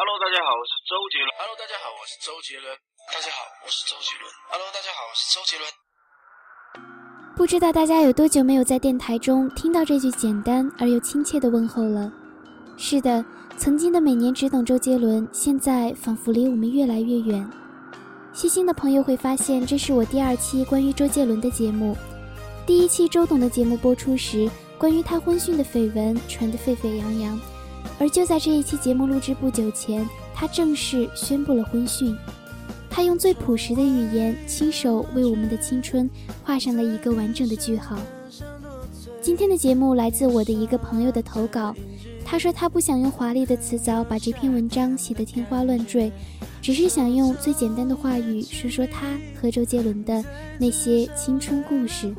Hello，大家好，我是周杰伦。Hello，大家好，我是周杰伦。大家好，我是周杰伦。Hello，大家好，我是周杰伦。不知道大家有多久没有在电台中听到这句简单而又亲切的问候了？是的，曾经的每年只等周杰伦，现在仿佛离我们越来越远。细心的朋友会发现，这是我第二期关于周杰伦的节目。第一期周董的节目播出时，关于他婚讯的绯闻传得沸沸扬扬，而就在这一期节目录制不久前，他正式宣布了婚讯。他用最朴实的语言，亲手为我们的青春画上了一个完整的句号。今天的节目来自我的一个朋友的投稿，他说他不想用华丽的词藻把这篇文章写得天花乱坠。只是想用最简单的话语说说他和周杰伦的那些青春故事。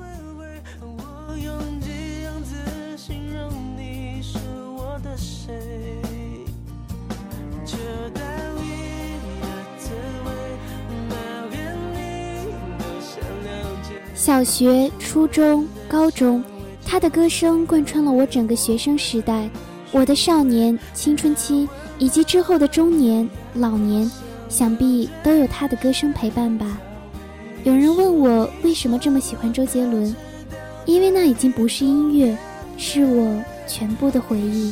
小学、初中、高中，他的歌声贯穿了我整个学生时代，我的少年、青春期以及之后的中年、老年。想必都有他的歌声陪伴吧。有人问我为什么这么喜欢周杰伦，因为那已经不是音乐，是我全部的回忆。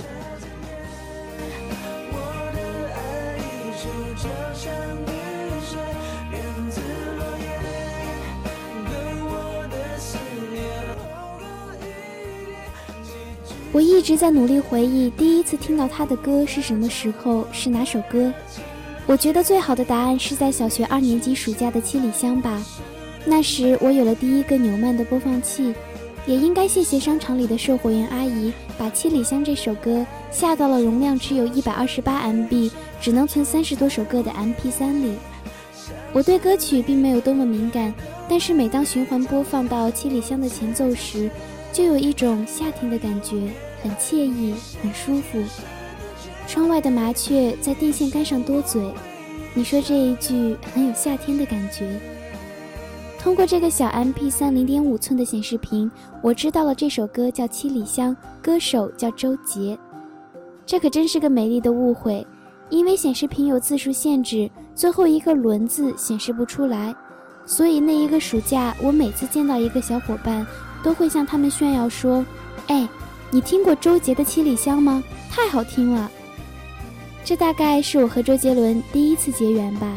我一直在努力回忆第一次听到他的歌是什么时候，是哪首歌。我觉得最好的答案是在小学二年级暑假的七里香吧。那时我有了第一个纽曼的播放器，也应该谢谢商场里的售货员阿姨，把《七里香》这首歌下到了容量只有一百二十八 MB、只能存三十多首歌的 MP3 里。我对歌曲并没有多么敏感，但是每当循环播放到《七里香》的前奏时，就有一种夏天的感觉，很惬意，很舒服。窗外的麻雀在电线杆上多嘴，你说这一句很有夏天的感觉。通过这个小 MP3 零点五寸的显示屏，我知道了这首歌叫《七里香》，歌手叫周杰。这可真是个美丽的误会，因为显示屏有字数限制，最后一个“轮”字显示不出来，所以那一个暑假，我每次见到一个小伙伴，都会向他们炫耀说：“哎，你听过周杰的《七里香》吗？太好听了！”这大概是我和周杰伦第一次结缘吧。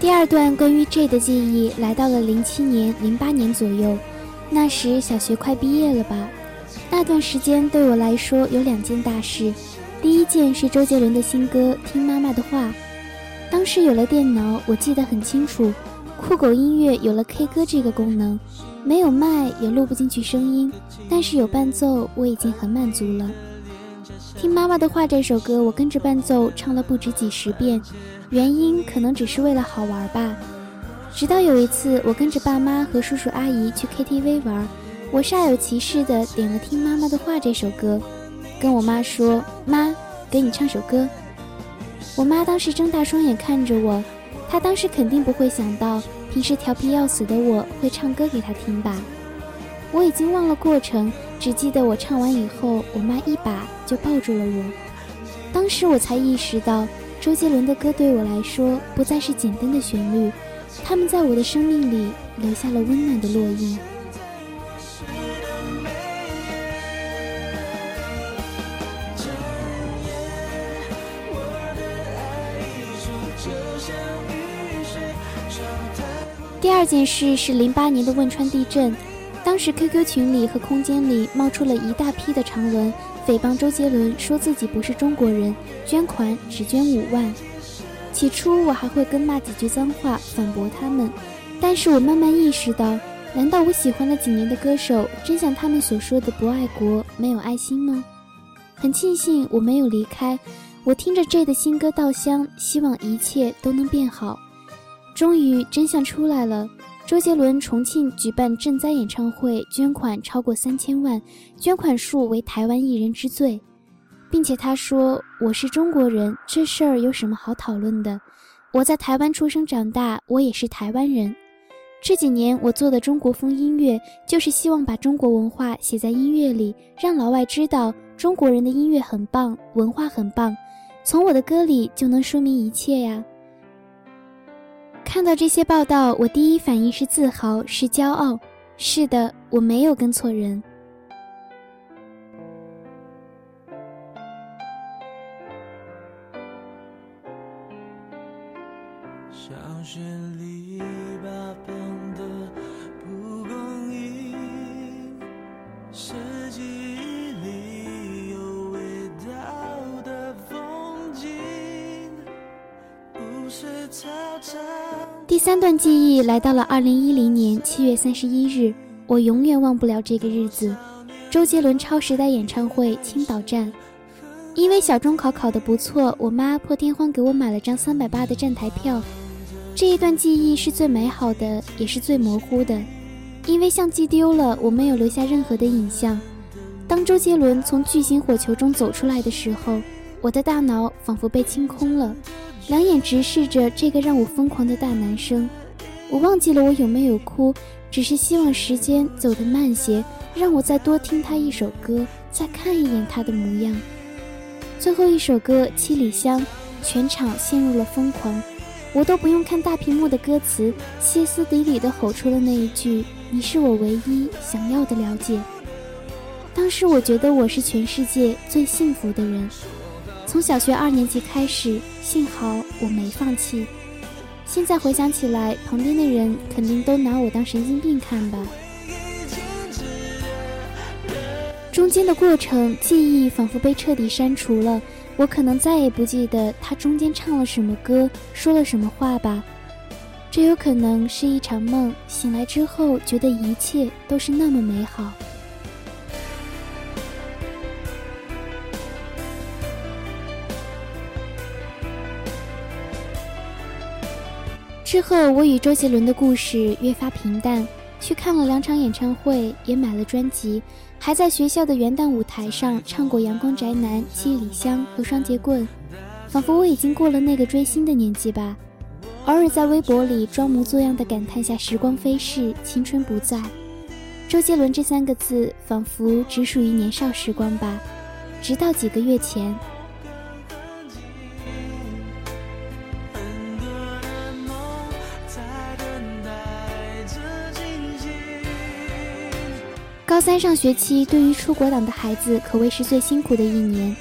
第二段关于 J 的记忆来到了零七年、零八年左右，那时小学快毕业了吧？那段时间对我来说有两件大事，第一件是周杰伦的新歌《听妈妈的话》。当时有了电脑，我记得很清楚。酷狗音乐有了 K 歌这个功能，没有麦也录不进去声音，但是有伴奏，我已经很满足了。听妈妈的话这首歌，我跟着伴奏唱了不止几十遍，原因可能只是为了好玩吧。直到有一次，我跟着爸妈和叔叔阿姨去 KTV 玩，我煞有其事的点了《听妈妈的话》这首歌，跟我妈说：“妈，给你唱首歌。”我妈当时睁大双眼看着我，她当时肯定不会想到平时调皮要死的我会唱歌给她听吧。我已经忘了过程，只记得我唱完以后，我妈一把就抱住了我。当时我才意识到，周杰伦的歌对我来说不再是简单的旋律，他们在我的生命里留下了温暖的烙印。第二件事是零八年的汶川地震，当时 QQ 群里和空间里冒出了一大批的长文，诽谤周杰伦，说自己不是中国人，捐款只捐五万。起初我还会跟骂几句脏话反驳他们，但是我慢慢意识到，难道我喜欢了几年的歌手，真像他们所说的不爱国、没有爱心吗？很庆幸我没有离开，我听着 J 的新歌《稻香》，希望一切都能变好。终于真相出来了，周杰伦重庆举办赈灾演唱会，捐款超过三千万，捐款数为台湾艺人之最，并且他说：“我是中国人，这事儿有什么好讨论的？我在台湾出生长大，我也是台湾人。这几年我做的中国风音乐，就是希望把中国文化写在音乐里，让老外知道中国人的音乐很棒，文化很棒。从我的歌里就能说明一切呀。看到这些报道，我第一反应是自豪，是骄傲。是的，我没有跟错人。小学里吧第三段记忆来到了二零一零年七月三十一日，我永远忘不了这个日子。周杰伦超时代演唱会青岛站。因为小中考考得不错，我妈破天荒给我买了张三百八的站台票。这一段记忆是最美好的，也是最模糊的，因为相机丢了，我没有留下任何的影像。当周杰伦从巨型火球中走出来的时候，我的大脑仿佛被清空了，两眼直视着这个让我疯狂的大男生。我忘记了我有没有哭，只是希望时间走得慢些，让我再多听他一首歌，再看一眼他的模样。最后一首歌《七里香》，全场陷入了疯狂，我都不用看大屏幕的歌词，歇斯底里地吼出了那一句：“你是我唯一想要的了解。”当时我觉得我是全世界最幸福的人。从小学二年级开始，幸好我没放弃。现在回想起来，旁边的人肯定都拿我当神经病看吧。中间的过程，记忆仿佛被彻底删除了，我可能再也不记得他中间唱了什么歌，说了什么话吧。这有可能是一场梦，醒来之后觉得一切都是那么美好。之后，我与周杰伦的故事越发平淡，去看了两场演唱会，也买了专辑。还在学校的元旦舞台上唱过《阳光宅男》《七里香》和《双截棍》，仿佛我已经过了那个追星的年纪吧。偶尔在微博里装模作样的感叹下时光飞逝，青春不在。周杰伦这三个字仿佛只属于年少时光吧。直到几个月前。高三上学期对于出国党的孩子可谓是最辛苦的一年。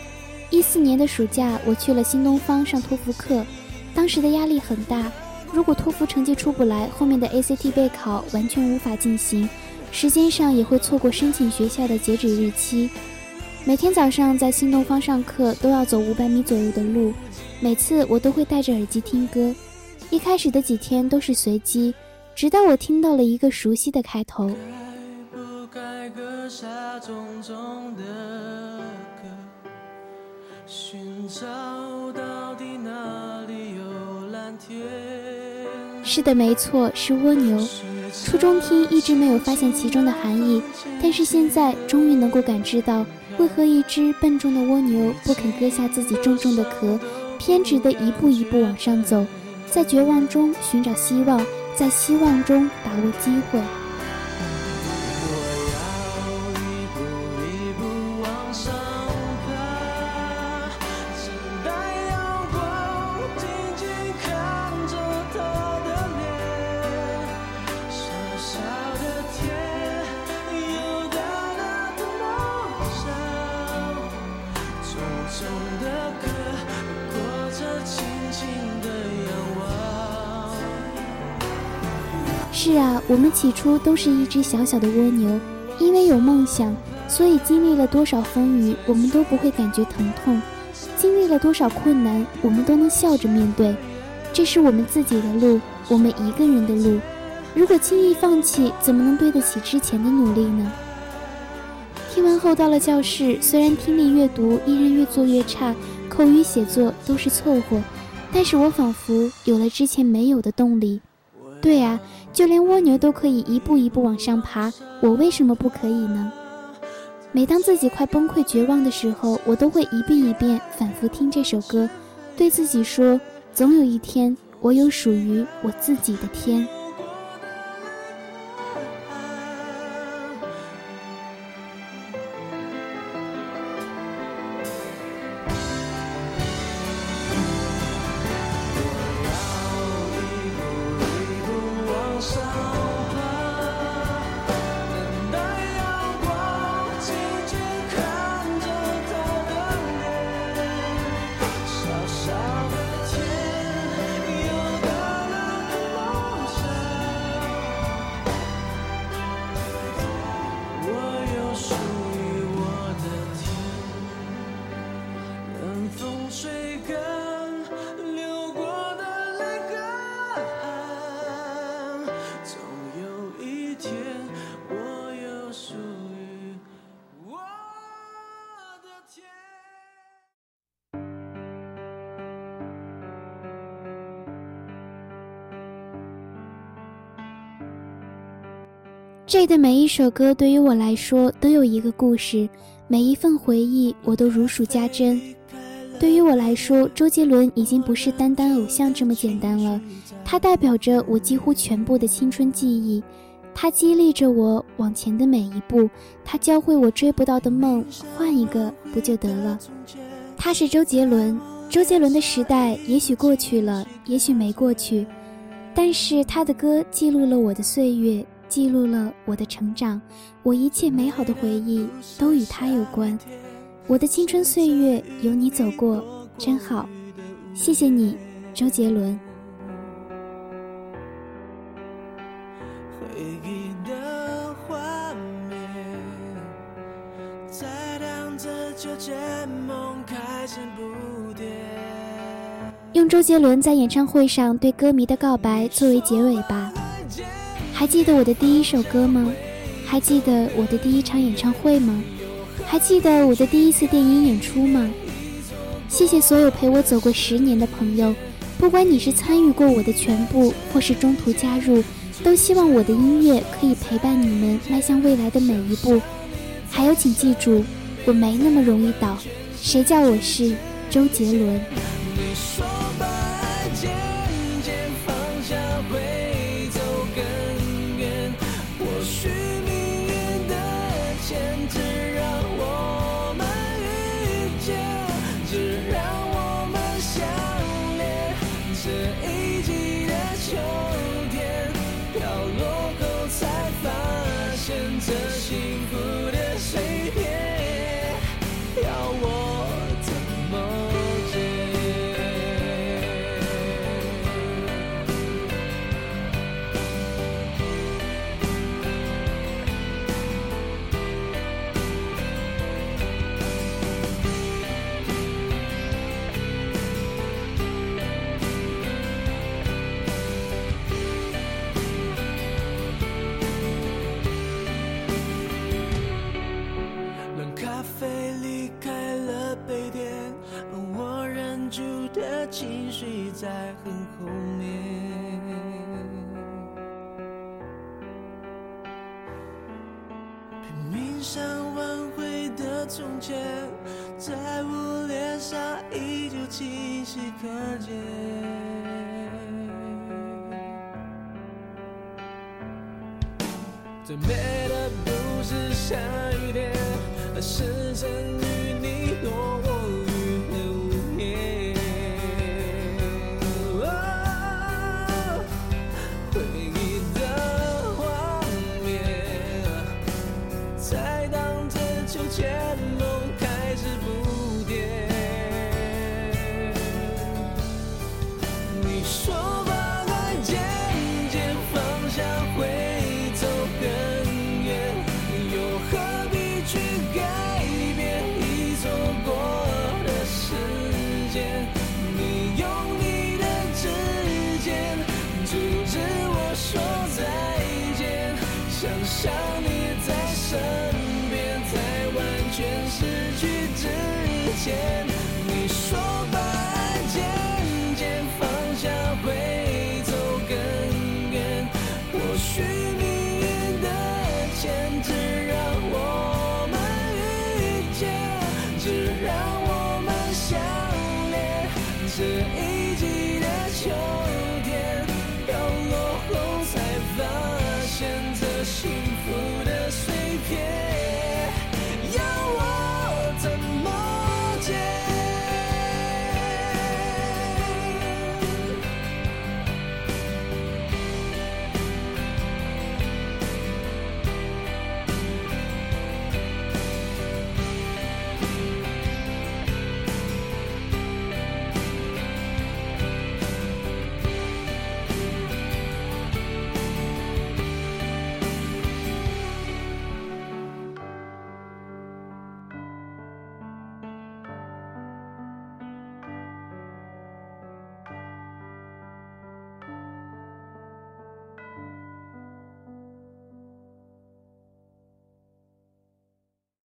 一四年的暑假，我去了新东方上托福课，当时的压力很大。如果托福成绩出不来，后面的 ACT 备考完全无法进行，时间上也会错过申请学校的截止日期。每天早上在新东方上课都要走五百米左右的路，每次我都会戴着耳机听歌。一开始的几天都是随机，直到我听到了一个熟悉的开头。下重重的歌，寻找到底哪里有蓝天。是的，没错，是蜗牛。初中听一直没有发现其中的含义，但是现在终于能够感知到，为何一只笨重的蜗牛不肯割下自己重重的壳，偏执的一步一步往上走，在绝望中寻找希望，在希望中把握机会。我们起初都是一只小小的蜗牛，因为有梦想，所以经历了多少风雨，我们都不会感觉疼痛；经历了多少困难，我们都能笑着面对。这是我们自己的路，我们一个人的路。如果轻易放弃，怎么能对得起之前的努力呢？听完后到了教室，虽然听力、阅读依然越做越差，口语、写作都是凑合，但是我仿佛有了之前没有的动力。对啊。就连蜗牛都可以一步一步往上爬，我为什么不可以呢？每当自己快崩溃绝望的时候，我都会一遍一遍反复听这首歌，对自己说：总有一天我有属于我自己的天。这的每一首歌对于我来说都有一个故事，每一份回忆我都如数家珍。对于我来说，周杰伦已经不是单单偶像这么简单了，他代表着我几乎全部的青春记忆，他激励着我往前的每一步，他教会我追不到的梦换一个不就得了。他是周杰伦，周杰伦的时代也许过去了，也许没过去，但是他的歌记录了我的岁月。记录了我的成长，我一切美好的回忆都与他有关。我的青春岁月有你走过，真好。谢谢你，周杰伦。用周杰伦在演唱会上对歌迷的告白作为结尾吧。还记得我的第一首歌吗？还记得我的第一场演唱会吗？还记得我的第一次电影演出吗？谢谢所有陪我走过十年的朋友，不管你是参与过我的全部，或是中途加入，都希望我的音乐可以陪伴你们迈向未来的每一步。还有，请记住，我没那么容易倒，谁叫我是周杰伦？情绪在很后面。拼命想挽回的从前，在我脸上依旧清晰可见。最美的不是下雨天，而是真。只让我们相恋这一